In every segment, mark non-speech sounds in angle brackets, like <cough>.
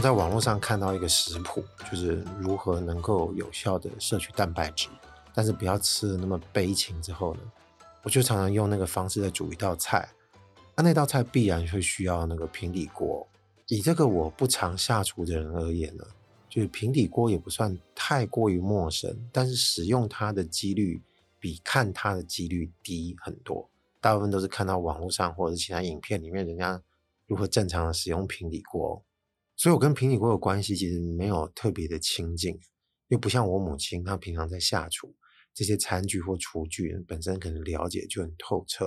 自从在网络上看到一个食谱，就是如何能够有效的摄取蛋白质，但是不要吃的那么悲情之后呢，我就常常用那个方式在煮一道菜。那那道菜必然会需要那个平底锅。以这个我不常下厨的人而言呢，就是平底锅也不算太过于陌生，但是使用它的几率比看它的几率低很多。大部分都是看到网络上或者是其他影片里面人家如何正常的使用平底锅。所以，我跟平底锅的关系其实没有特别的亲近，又不像我母亲，她平常在下厨，这些餐具或厨具本身可能了解就很透彻。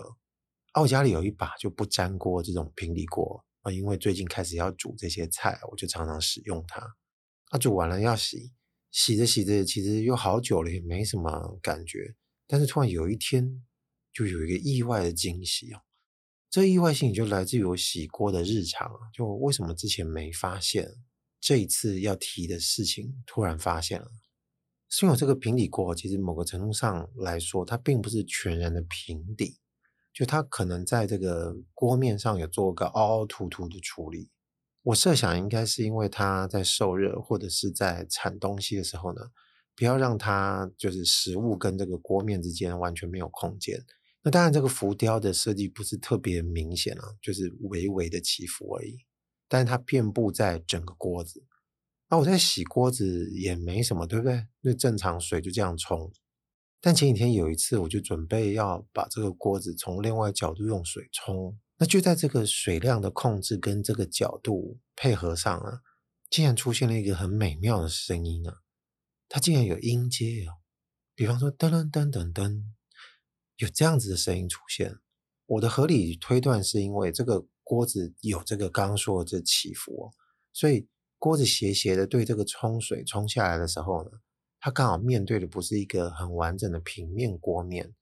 啊我家里有一把就不粘锅这种平底锅啊，因为最近开始要煮这些菜，我就常常使用它。啊，煮完了要洗，洗着洗着，其实又好久了，也没什么感觉。但是突然有一天，就有一个意外的惊喜哦。这意外性就来自于我洗锅的日常，就为什么之前没发现，这一次要提的事情突然发现了。是因为这个平底锅，其实某个程度上来说，它并不是全然的平底，就它可能在这个锅面上有做个凹凹凸凸的处理。我设想应该是因为它在受热或者是在铲东西的时候呢，不要让它就是食物跟这个锅面之间完全没有空间。那当然，这个浮雕的设计不是特别明显啊，就是微微的起伏而已。但是它遍布在整个锅子。那我在洗锅子也没什么，对不对？那正常水就这样冲。但前几天有一次，我就准备要把这个锅子从另外角度用水冲。那就在这个水量的控制跟这个角度配合上啊，竟然出现了一个很美妙的声音啊！它竟然有音阶哦，比方说噔噔噔噔噔。有这样子的声音出现，我的合理推断是因为这个锅子有这个刚说的这起伏，所以锅子斜斜的对这个冲水冲下来的时候呢，它刚好面对的不是一个很完整的平面锅面，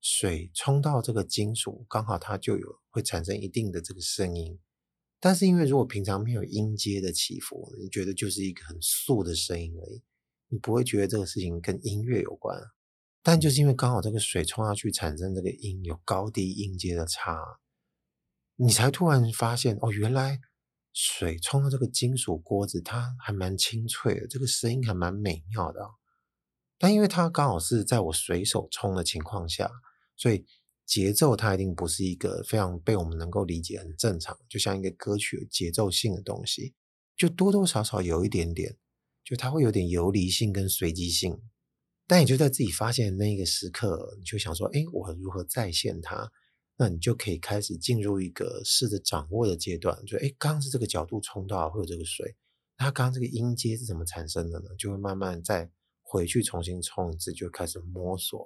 水冲到这个金属，刚好它就有会产生一定的这个声音。但是因为如果平常没有音阶的起伏，你觉得就是一个很素的声音而已，你不会觉得这个事情跟音乐有关。但就是因为刚好这个水冲下去产生这个音，有高低音阶的差，你才突然发现哦，原来水冲到这个金属锅子，它还蛮清脆的，这个声音还蛮美妙的。但因为它刚好是在我随手冲的情况下，所以节奏它一定不是一个非常被我们能够理解很正常，就像一个歌曲节奏性的东西，就多多少少有一点点，就它会有点游离性跟随机性。但你就在自己发现的那一个时刻，你就想说：“哎，我如何再现它？”那你就可以开始进入一个试着掌握的阶段。就哎，刚刚是这个角度冲到会有这个水，那刚刚这个音阶是怎么产生的呢？就会慢慢再回去重新冲一次，就开始摸索。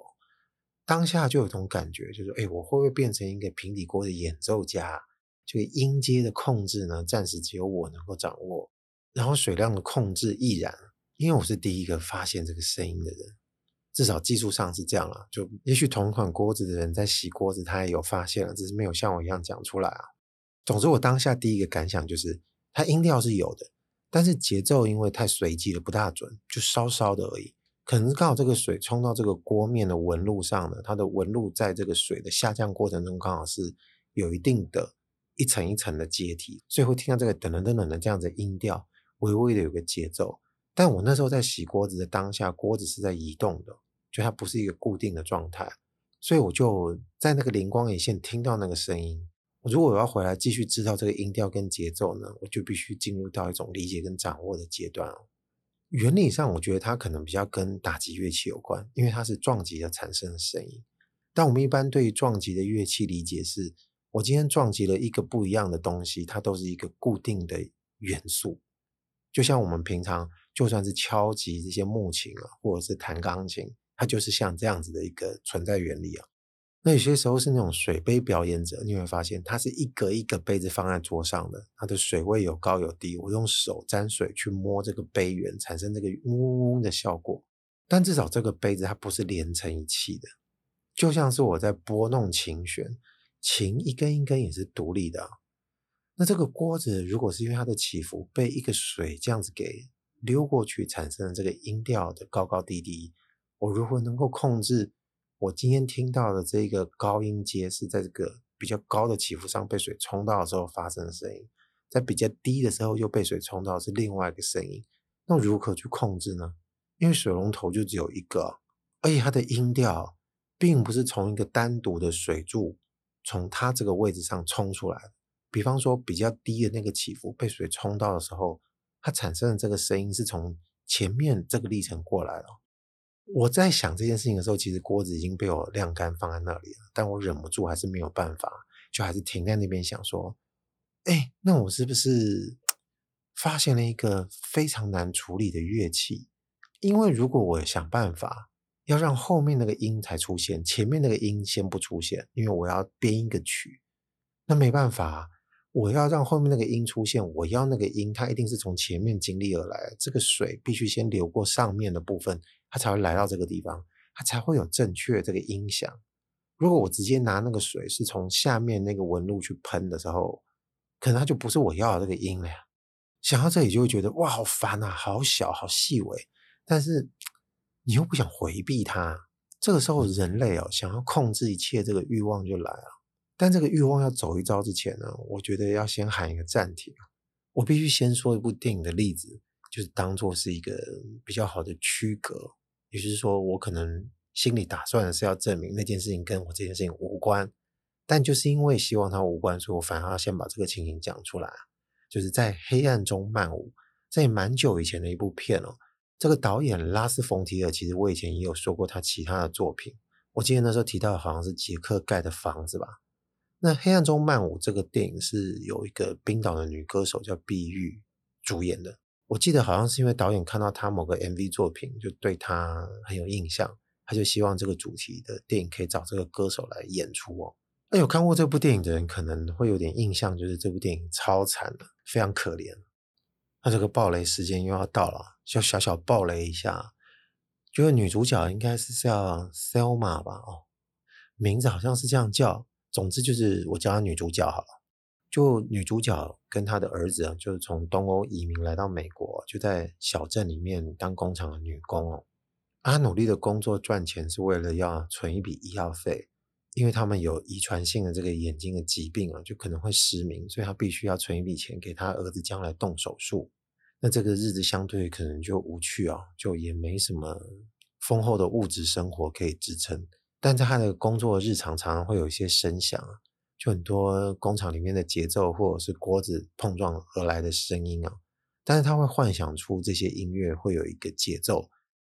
当下就有种感觉，就是哎，我会不会变成一个平底锅的演奏家？这个音阶的控制呢，暂时只有我能够掌握，然后水量的控制亦然，因为我是第一个发现这个声音的人。至少技术上是这样了，就也许同款锅子的人在洗锅子，他也有发现了，只是没有像我一样讲出来啊。总之，我当下第一个感想就是，它音调是有的，但是节奏因为太随机了，不大准，就稍稍的而已。可能是刚好这个水冲到这个锅面的纹路上呢，它的纹路在这个水的下降过程中，刚好是有一定的一层一层的阶梯，所以会听到这个噔噔噔噔的这样子音调，微微的有个节奏。但我那时候在洗锅子的当下，锅子是在移动的。就它不是一个固定的状态，所以我就在那个灵光一现听到那个声音。如果我要回来继续知道这个音调跟节奏呢，我就必须进入到一种理解跟掌握的阶段哦。原理上，我觉得它可能比较跟打击乐器有关，因为它是撞击的产生的声音。但我们一般对于撞击的乐器理解是，我今天撞击了一个不一样的东西，它都是一个固定的元素。就像我们平常就算是敲击这些木琴啊，或者是弹钢琴。它就是像这样子的一个存在原理啊。那有些时候是那种水杯表演者，你会发现它是一个一个杯子放在桌上的，它的水位有高有低。我用手沾水去摸这个杯缘，产生这个嗡嗡嗡的效果。但至少这个杯子它不是连成一气的，就像是我在拨弄琴弦，琴一根一根也是独立的啊。那这个锅子如果是因为它的起伏被一个水这样子给溜过去，产生了这个音调的高高低低，我如何能够控制我今天听到的这个高音阶是在这个比较高的起伏上被水冲到的时候发生的声音，在比较低的时候又被水冲到是另外一个声音？那如何去控制呢？因为水龙头就只有一个，而且它的音调并不是从一个单独的水柱从它这个位置上冲出来。比方说比较低的那个起伏被水冲到的时候，它产生的这个声音是从前面这个历程过来了。我在想这件事情的时候，其实锅子已经被我晾干放在那里了，但我忍不住还是没有办法，就还是停在那边想说，哎，那我是不是？发现了一个非常难处理的乐器，因为如果我想办法要让后面那个音才出现，前面那个音先不出现，因为我要编一个曲，那没办法，我要让后面那个音出现，我要那个音，它一定是从前面经历而来，这个水必须先流过上面的部分，它才会来到这个地方，它才会有正确这个音响。如果我直接拿那个水是从下面那个纹路去喷的时候，可能它就不是我要的这个音了呀。想到这里就会觉得哇，好烦啊，好小，好细微，但是你又不想回避它。这个时候，人类哦，想要控制一切，这个欲望就来了。但这个欲望要走一遭之前呢，我觉得要先喊一个暂停。我必须先说一部电影的例子，就是当做是一个比较好的区隔。也就是说，我可能心里打算的是要证明那件事情跟我这件事情无关，但就是因为希望它无关，所以我反而要先把这个情形讲出来。就是在黑暗中漫舞，在蛮久以前的一部片哦。这个导演拉斯冯提尔，其实我以前也有说过他其他的作品。我记得那时候提到好像是杰克盖的房子吧。那黑暗中曼舞这个电影是有一个冰岛的女歌手叫碧玉主演的。我记得好像是因为导演看到她某个 MV 作品，就对她很有印象，他就希望这个主题的电影可以找这个歌手来演出哦。那有看过这部电影的人可能会有点印象，就是这部电影超惨的，非常可怜。那这个爆雷时间又要到了，就小小爆雷一下。就是女主角应该是叫 Selma 吧？哦，名字好像是这样叫。总之就是我叫她女主角好了。就女主角跟她的儿子啊，就是从东欧移民来到美国，就在小镇里面当工厂的女工哦。她努力的工作赚钱是为了要存一笔医药费。因为他们有遗传性的这个眼睛的疾病啊，就可能会失明，所以她必须要存一笔钱给她儿子将来动手术。那这个日子相对可能就无趣啊，就也没什么丰厚的物质生活可以支撑。但在他的工作日常，常常会有一些声响，就很多工厂里面的节奏或者是锅子碰撞而来的声音啊。但是他会幻想出这些音乐会有一个节奏。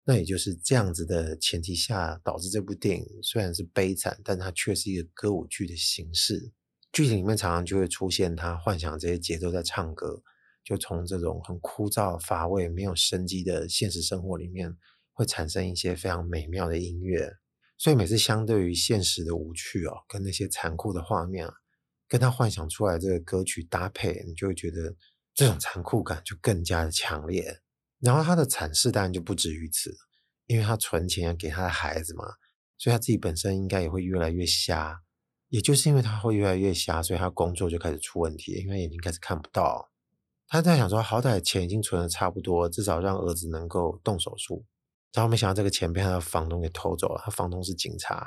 那也就是这样子的前提下，导致这部电影虽然是悲惨，但它却是一个歌舞剧的形式。剧情里面常常就会出现他幻想这些节奏在唱歌，就从这种很枯燥乏味、没有生机的现实生活里面，会产生一些非常美妙的音乐。所以每次相对于现实的无趣哦，跟那些残酷的画面啊，跟他幻想出来这个歌曲搭配，你就会觉得这种残酷感就更加的强烈。然后他的惨事当然就不止于此，因为他存钱要给他的孩子嘛，所以他自己本身应该也会越来越瞎。也就是因为他会越来越瞎，所以他工作就开始出问题，因为眼睛开始看不到。他在想说，好歹钱已经存的差不多，至少让儿子能够动手术。然后没想到这个钱被他的房东给偷走了，他房东是警察。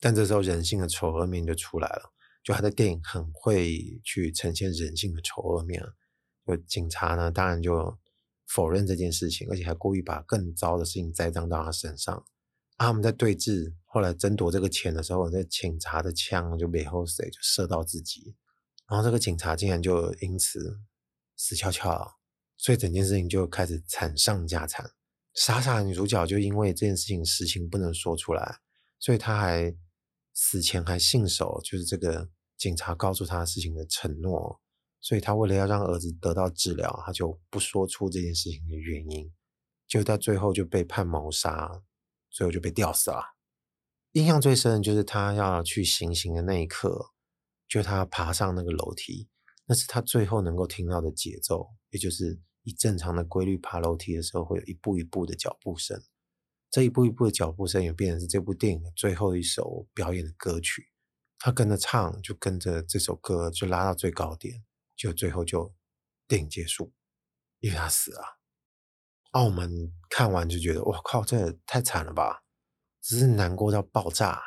但这时候人性的丑恶面就出来了，就他的电影很会去呈现人性的丑恶面。就警察呢，当然就。否认这件事情，而且还故意把更糟的事情栽赃到他身上。啊，他们在对峙，后来争夺这个钱的时候，那警察的枪就背后谁就射到自己，然后这个警察竟然就因此死翘翘，所以整件事情就开始惨上加惨。傻傻女主角就因为这件事情实情不能说出来，所以她还死前还信守就是这个警察告诉她事情的承诺。所以他为了要让儿子得到治疗，他就不说出这件事情的原因，就到最后就被判谋杀，最后就被吊死了。印象最深的就是他要去行刑的那一刻，就他爬上那个楼梯，那是他最后能够听到的节奏，也就是以正常的规律爬楼梯的时候会有一步一步的脚步声。这一步一步的脚步声也变成是这部电影的最后一首表演的歌曲。他跟着唱，就跟着这首歌就拉到最高点，就最后就电影结束，因为他死了。澳门看完就觉得，哇靠，这也太惨了吧！只是难过到爆炸。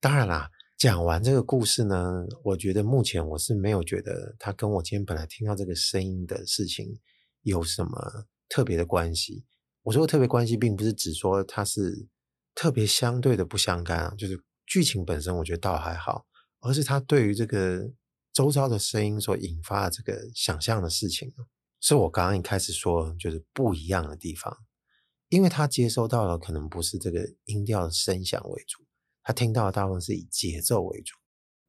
当然啦。讲完这个故事呢，我觉得目前我是没有觉得它跟我今天本来听到这个声音的事情有什么特别的关系。我说的特别关系，并不是指说它是特别相对的不相干啊，就是剧情本身我觉得倒还好，而是它对于这个周遭的声音所引发的这个想象的事情，是我刚刚一开始说就是不一样的地方，因为他接收到的可能不是这个音调的声响为主。他听到的大部分是以节奏为主，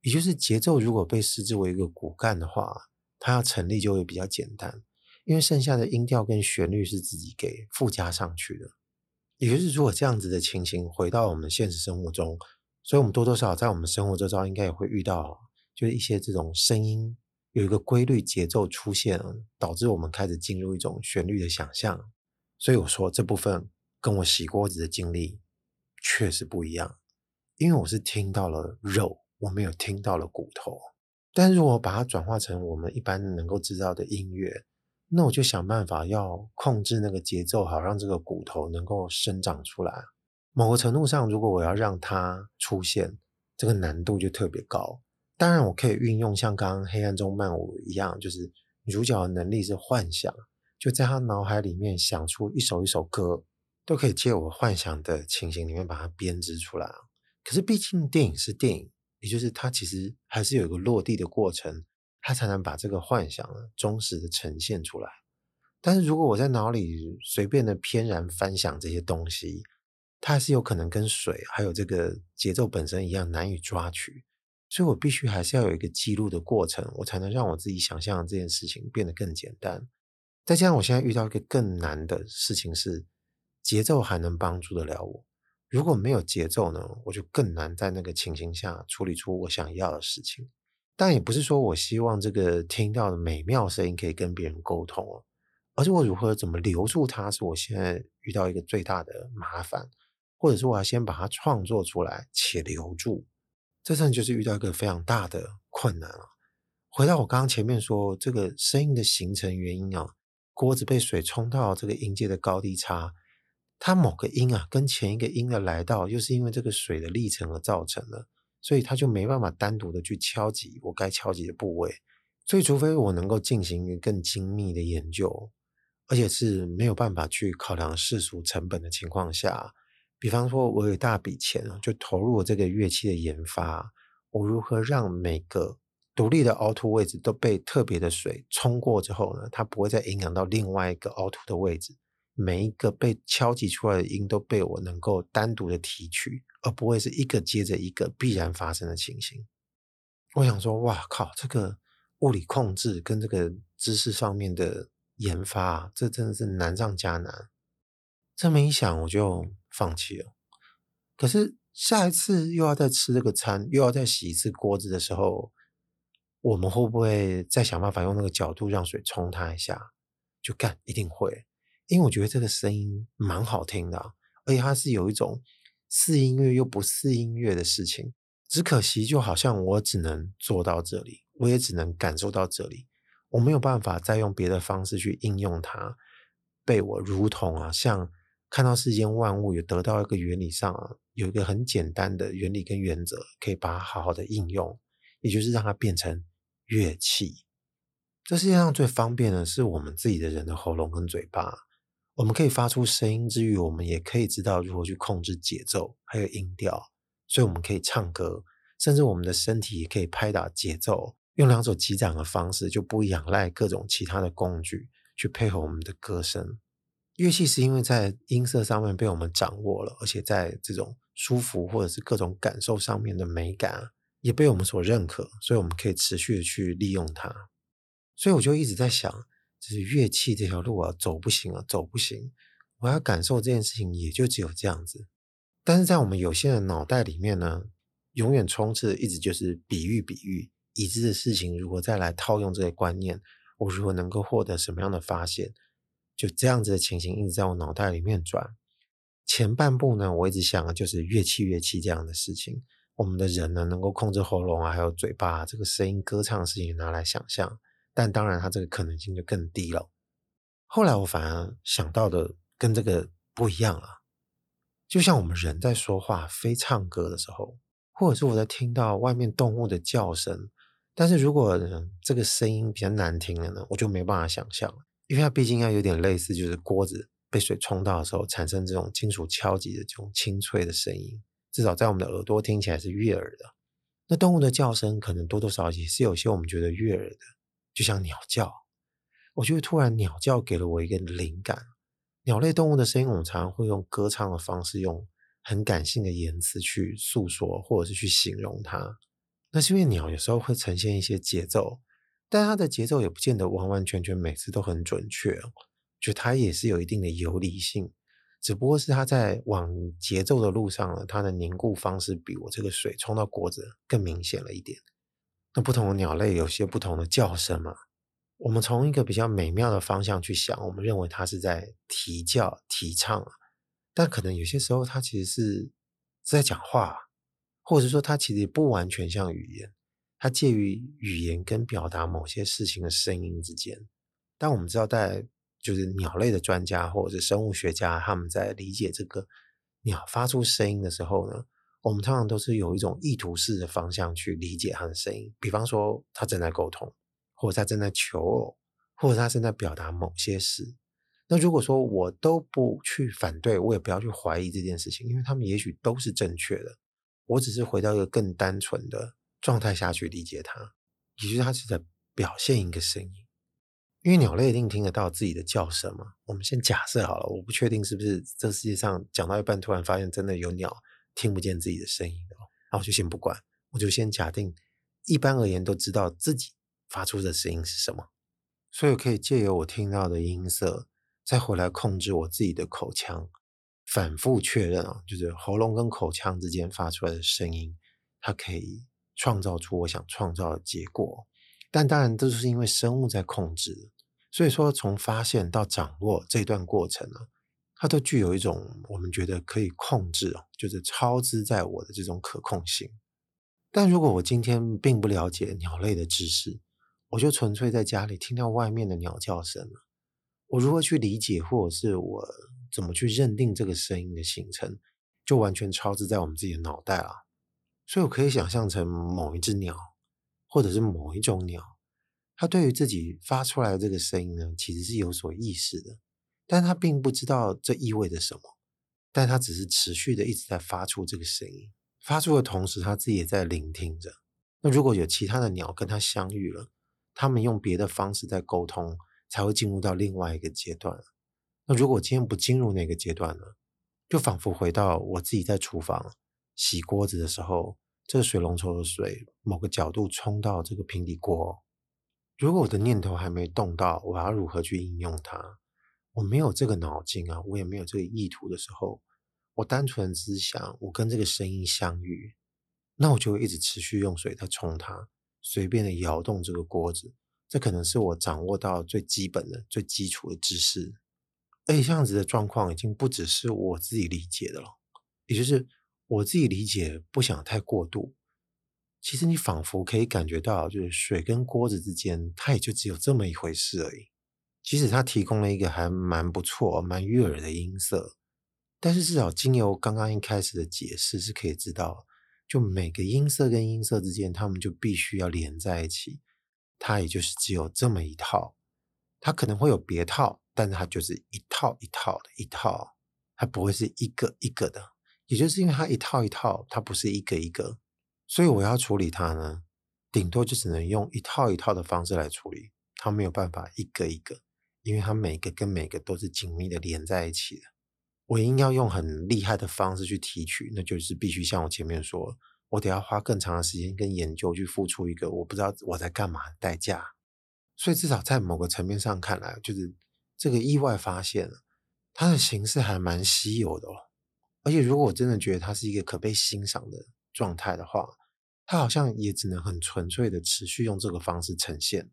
也就是节奏如果被视之为一个骨干的话，它要成立就会比较简单，因为剩下的音调跟旋律是自己给附加上去的。也就是如果这样子的情形回到我们现实生活中，所以我们多多少少在我们生活周遭应该也会遇到，就是一些这种声音有一个规律节奏出现，导致我们开始进入一种旋律的想象。所以我说这部分跟我洗锅子的经历确实不一样。因为我是听到了肉，我没有听到了骨头。但是如果把它转化成我们一般能够知道的音乐，那我就想办法要控制那个节奏，好让这个骨头能够生长出来。某个程度上，如果我要让它出现，这个难度就特别高。当然，我可以运用像刚刚《黑暗中漫舞》一样，就是主角的能力是幻想，就在他脑海里面想出一首一首歌，都可以借我幻想的情形里面把它编织出来。可是，毕竟电影是电影，也就是它其实还是有一个落地的过程，他才能把这个幻想呢忠实的呈现出来。但是如果我在脑里随便的翩然翻想这些东西，它还是有可能跟水还有这个节奏本身一样难以抓取，所以我必须还是要有一个记录的过程，我才能让我自己想象这件事情变得更简单。再加上我现在遇到一个更难的事情是，节奏还能帮助得了我。如果没有节奏呢，我就更难在那个情形下处理出我想要的事情。但也不是说我希望这个听到的美妙声音可以跟别人沟通哦，而是我如何怎么留住它，是我现在遇到一个最大的麻烦，或者是我要先把它创作出来且留住，这算就是遇到一个非常大的困难啊。回到我刚刚前面说这个声音的形成原因啊，锅子被水冲到这个音阶的高低差。它某个音啊，跟前一个音的来到，又是因为这个水的历程而造成的，所以它就没办法单独的去敲击我该敲击的部位。所以，除非我能够进行一个更精密的研究，而且是没有办法去考量世俗成本的情况下，比方说，我有大笔钱啊，就投入了这个乐器的研发，我如何让每个独立的凹凸位置都被特别的水冲过之后呢，它不会再影响到另外一个凹凸的位置。每一个被敲击出来的音都被我能够单独的提取，而不会是一个接着一个必然发生的情形。我想说，哇靠，这个物理控制跟这个知识上面的研发，这真的是难上加难。这么一想，我就放弃了。可是下一次又要再吃这个餐，又要再洗一次锅子的时候，我们会不会再想办法用那个角度让水冲它一下？就干，一定会。因为我觉得这个声音蛮好听的，而且它是有一种似音乐又不似音乐的事情。只可惜，就好像我只能做到这里，我也只能感受到这里，我没有办法再用别的方式去应用它，被我如同啊，像看到世间万物有得到一个原理上啊，有一个很简单的原理跟原则，可以把它好好的应用，也就是让它变成乐器。这世界上最方便的是我们自己的人的喉咙跟嘴巴。我们可以发出声音之余，我们也可以知道如何去控制节奏，还有音调。所以我们可以唱歌，甚至我们的身体也可以拍打节奏，用两手击掌的方式，就不仰赖各种其他的工具去配合我们的歌声。乐器是因为在音色上面被我们掌握了，而且在这种舒服或者是各种感受上面的美感也被我们所认可，所以我们可以持续的去利用它。所以我就一直在想。就是乐器这条路啊，走不行啊，走不行。我要感受这件事情，也就只有这样子。但是在我们有限的脑袋里面呢，永远充斥的一直就是比喻、比喻，已知的事情如果再来套用这些观念，我如果能够获得什么样的发现？就这样子的情形一直在我脑袋里面转。前半部呢，我一直想的就是乐器乐器这样的事情。我们的人呢，能够控制喉咙啊，还有嘴巴啊，这个声音歌唱的事情拿来想象，但当然它这个可能性就更低了。后来我反而想到的跟这个不一样了，就像我们人在说话、非唱歌的时候，或者是我在听到外面动物的叫声，但是如果这个声音比较难听了呢，我就没办法想象，因为它毕竟要有点类似，就是锅子被水冲到的时候产生这种金属敲击的这种清脆的声音。至少在我们的耳朵听起来是悦耳的。那动物的叫声可能多多少少也是有些我们觉得悦耳的，就像鸟叫。我觉得突然鸟叫给了我一个灵感。鸟类动物的声音，我们常常会用歌唱的方式，用很感性的言辞去诉说，或者是去形容它。那是因为鸟有时候会呈现一些节奏，但它的节奏也不见得完完全全每次都很准确，就它也是有一定的游离性。只不过是它在往节奏的路上呢，它的凝固方式比我这个水冲到锅子更明显了一点。那不同的鸟类有些不同的叫声嘛。我们从一个比较美妙的方向去想，我们认为它是在啼叫、啼唱，但可能有些时候它其实是在讲话，或者说它其实不完全像语言，它介于语言跟表达某些事情的声音之间。但我们知道在就是鸟类的专家或者是生物学家，他们在理解这个鸟发出声音的时候呢，我们通常都是有一种意图式的方向去理解它的声音。比方说，它正在沟通，或者它正在求偶，或者它正在表达某些事。那如果说我都不去反对，我也不要去怀疑这件事情，因为他们也许都是正确的。我只是回到一个更单纯的状态下去理解它，也就是它是在表现一个声音。因为鸟类一定听得到自己的叫声嘛，我们先假设好了，我不确定是不是这世界上讲到一半突然发现真的有鸟听不见自己的声音的，那我就先不管，我就先假定，一般而言都知道自己发出的声音是什么，所以可以借由我听到的音色，再回来控制我自己的口腔，反复确认啊，就是喉咙跟口腔之间发出来的声音，它可以创造出我想创造的结果。但当然，这是因为生物在控制，所以说从发现到掌握这段过程呢，它都具有一种我们觉得可以控制，就是超之在我的这种可控性。但如果我今天并不了解鸟类的知识，我就纯粹在家里听到外面的鸟叫声了，我如何去理解，或者是我怎么去认定这个声音的形成，就完全超之在我们自己的脑袋了。所以我可以想象成某一只鸟。或者是某一种鸟，它对于自己发出来的这个声音呢，其实是有所意识的，但他并不知道这意味着什么，但他只是持续的一直在发出这个声音，发出的同时，他自己也在聆听着。那如果有其他的鸟跟他相遇了，它们用别的方式在沟通，才会进入到另外一个阶段。那如果今天不进入那个阶段呢，就仿佛回到我自己在厨房洗锅子的时候。这个水龙头的水某个角度冲到这个平底锅，如果我的念头还没动到我要如何去应用它，我没有这个脑筋啊，我也没有这个意图的时候，我单纯只是想我跟这个声音相遇，那我就会一直持续用水在冲它，随便的摇动这个锅子，这可能是我掌握到最基本的、最基础的知识。而且这样子的状况已经不只是我自己理解的了，也就是。我自己理解，不想太过度。其实你仿佛可以感觉到，就是水跟锅子之间，它也就只有这么一回事而已。即使它提供了一个还蛮不错、蛮悦耳的音色，但是至少经由刚刚一开始的解释，是可以知道，就每个音色跟音色之间，它们就必须要连在一起。它也就是只有这么一套，它可能会有别套，但是它就是一套一套的一套，它不会是一个一个的。也就是因为它一套一套，它不是一个一个，所以我要处理它呢，顶多就只能用一套一套的方式来处理，它没有办法一个一个，因为它每个跟每个都是紧密的连在一起的。我硬要用很厉害的方式去提取，那就是必须像我前面说，我得要花更长的时间跟研究去付出一个我不知道我在干嘛的代价。所以至少在某个层面上看来，就是这个意外发现，它的形式还蛮稀有的哦。而且，如果我真的觉得它是一个可被欣赏的状态的话，它好像也只能很纯粹的持续用这个方式呈现。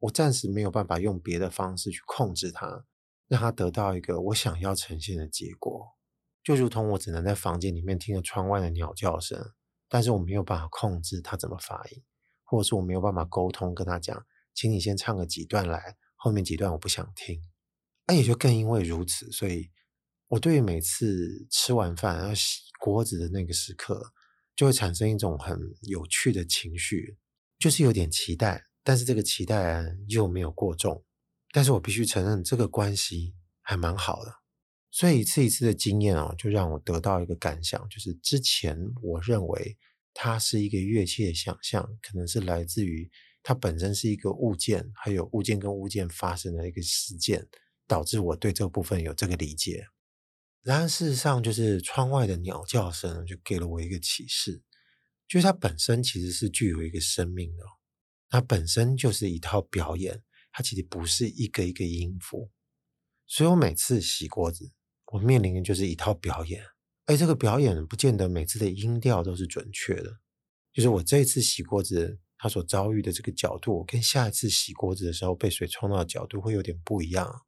我暂时没有办法用别的方式去控制它，让它得到一个我想要呈现的结果。就如同我只能在房间里面听着窗外的鸟叫声，但是我没有办法控制它怎么发音，或者是我没有办法沟通跟他讲，请你先唱个几段来，后面几段我不想听。那也就更因为如此，所以我对于每次吃完饭要洗锅子的那个时刻，就会产生一种很有趣的情绪，就是有点期待，但是这个期待又没有过重。但是我必须承认，这个关系还蛮好的。所以一次一次的经验哦，就让我得到一个感想，就是之前我认为它是一个乐器的想象，可能是来自于它本身是一个物件，还有物件跟物件发生的一个事件。导致我对这部分有这个理解，然而事实上，就是窗外的鸟叫声就给了我一个启示，就是它本身其实是具有一个生命的，它本身就是一套表演，它其实不是一个一个音符。所以我每次洗锅子，我面临的就是一套表演，而这个表演不见得每次的音调都是准确的，就是我这一次洗锅子，它所遭遇的这个角度，跟下一次洗锅子的时候被水冲到的角度会有点不一样。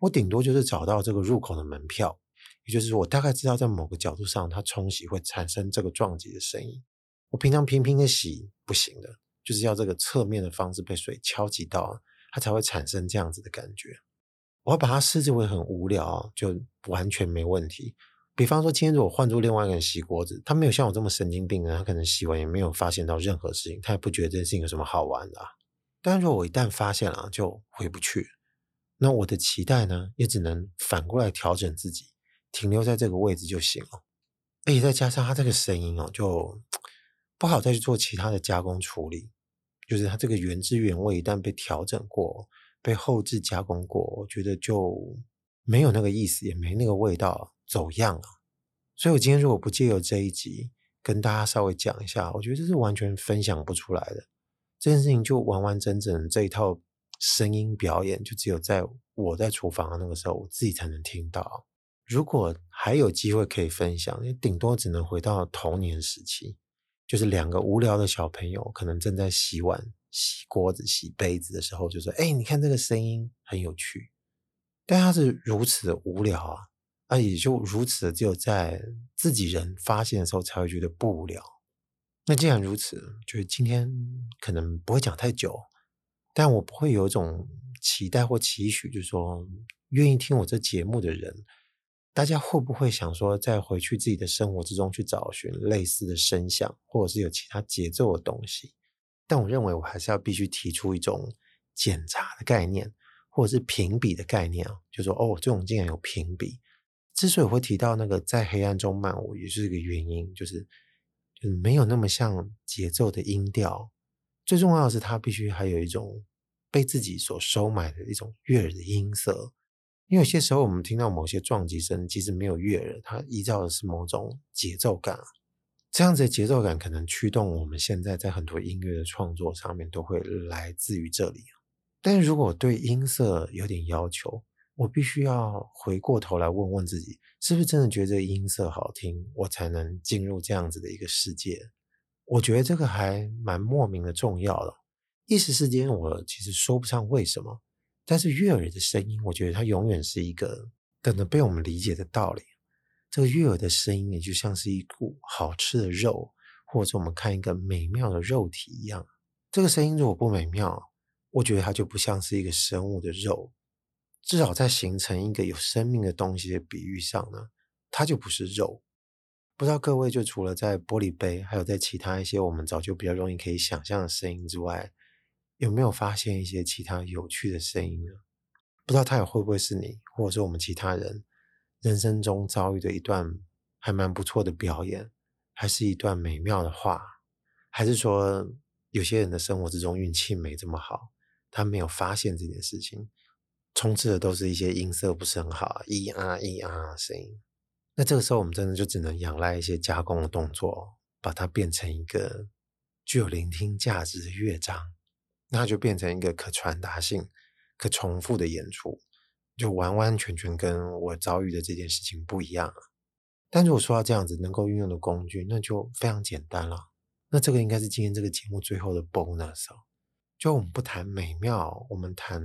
我顶多就是找到这个入口的门票，也就是说，我大概知道在某个角度上，它冲洗会产生这个撞击的声音。我平常平平的洗不行的，就是要这个侧面的方式被水敲击到，它才会产生这样子的感觉。我要把它视之为很无聊，就完全没问题。比方说，今天如果换做另外一个人洗锅子，他没有像我这么神经病的，他可能洗完也没有发现到任何事情，他也不觉得这件事情有什么好玩的。但如果我一旦发现了，就回不去。那我的期待呢，也只能反过来调整自己，停留在这个位置就行了。而且再加上他这个声音哦，就 <tsk> 不好再去做其他的加工处理。就是它这个原汁原味一旦被调整过、被后置加工过，我觉得就没有那个意思，也没那个味道，走样了。所以我今天如果不借由这一集跟大家稍微讲一下，我觉得这是完全分享不出来的。这件事情就完完整整这一套。声音表演就只有在我在厨房的那个时候，我自己才能听到。如果还有机会可以分享，也顶多只能回到童年时期，就是两个无聊的小朋友可能正在洗碗、洗锅子、洗杯子的时候，就说：“哎，你看这个声音很有趣。”但他是如此的无聊啊，啊，也就如此只有在自己人发现的时候才会觉得不无聊。那既然如此，就是今天可能不会讲太久。但我不会有一种期待或期许，就是说，愿意听我这节目的人，大家会不会想说，再回去自己的生活之中去找寻类似的声响，或者是有其他节奏的东西？但我认为，我还是要必须提出一种检查的概念，或者是评比的概念啊，就说，哦，这种竟然有评比。之所以会提到那个在黑暗中漫舞，也是一个原因，就是就是没有那么像节奏的音调。最重要的是，它必须还有一种被自己所收买的一种悦耳的音色。因为有些时候，我们听到某些撞击声，其实没有悦耳，它依照的是某种节奏感。这样子的节奏感可能驱动我们现在在很多音乐的创作上面都会来自于这里。但如果对音色有点要求，我必须要回过头来问问自己，是不是真的觉得音色好听，我才能进入这样子的一个世界。我觉得这个还蛮莫名的重要的，一时之间我其实说不上为什么，但是悦耳的声音，我觉得它永远是一个等着被我们理解的道理。这个悦耳的声音也就像是一股好吃的肉，或者我们看一个美妙的肉体一样。这个声音如果不美妙，我觉得它就不像是一个生物的肉，至少在形成一个有生命的东西的比喻上呢，它就不是肉。不知道各位就除了在玻璃杯，还有在其他一些我们早就比较容易可以想象的声音之外，有没有发现一些其他有趣的声音呢？不知道他也会不会是你，或者是我们其他人人生中遭遇的一段还蛮不错的表演，还是一段美妙的话，还是说有些人的生活之中运气没这么好，他没有发现这件事情，充斥的都是一些音色不是很好，咿啊咿啊的声音。那这个时候，我们真的就只能仰赖一些加工的动作，把它变成一个具有聆听价值的乐章，那就变成一个可传达性、可重复的演出，就完完全全跟我遭遇的这件事情不一样了。但如果说到这样子能够运用的工具，那就非常简单了。那这个应该是今天这个节目最后的 bonus 哦。就我们不谈美妙，我们谈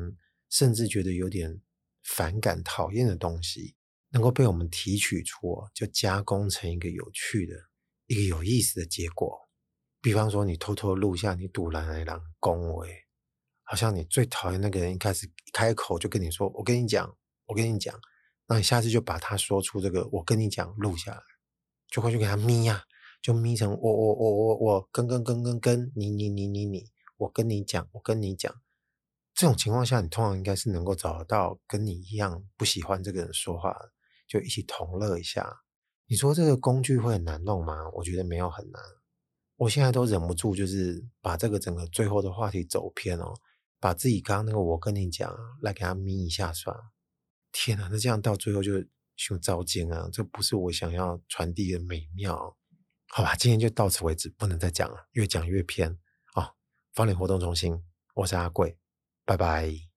甚至觉得有点反感、讨厌的东西。能够被我们提取出，就加工成一个有趣的、一个有意思的结果。比方说，你偷偷录下你赌烂的狼恭维，好像你最讨厌那个人一开始开口就跟你说：“我跟你讲，我跟你讲。”那你下次就把他说出这个“我跟你讲”录下来，就会去给他咪呀、就咪成我我我我我跟跟跟跟跟你你你你你，我跟你讲，我跟你讲。这种情况下，你通常应该是能够找得到跟你一样不喜欢这个人说话，就一起同乐一下。你说这个工具会很难弄吗？我觉得没有很难。我现在都忍不住，就是把这个整个最后的话题走偏哦，把自己刚刚那个我跟你讲来给他眯一下算了。天哪，那这样到最后就就糟践啊！这不是我想要传递的美妙。好吧，今天就到此为止，不能再讲了，越讲越偏啊！芳邻活动中心，我是阿贵，拜拜。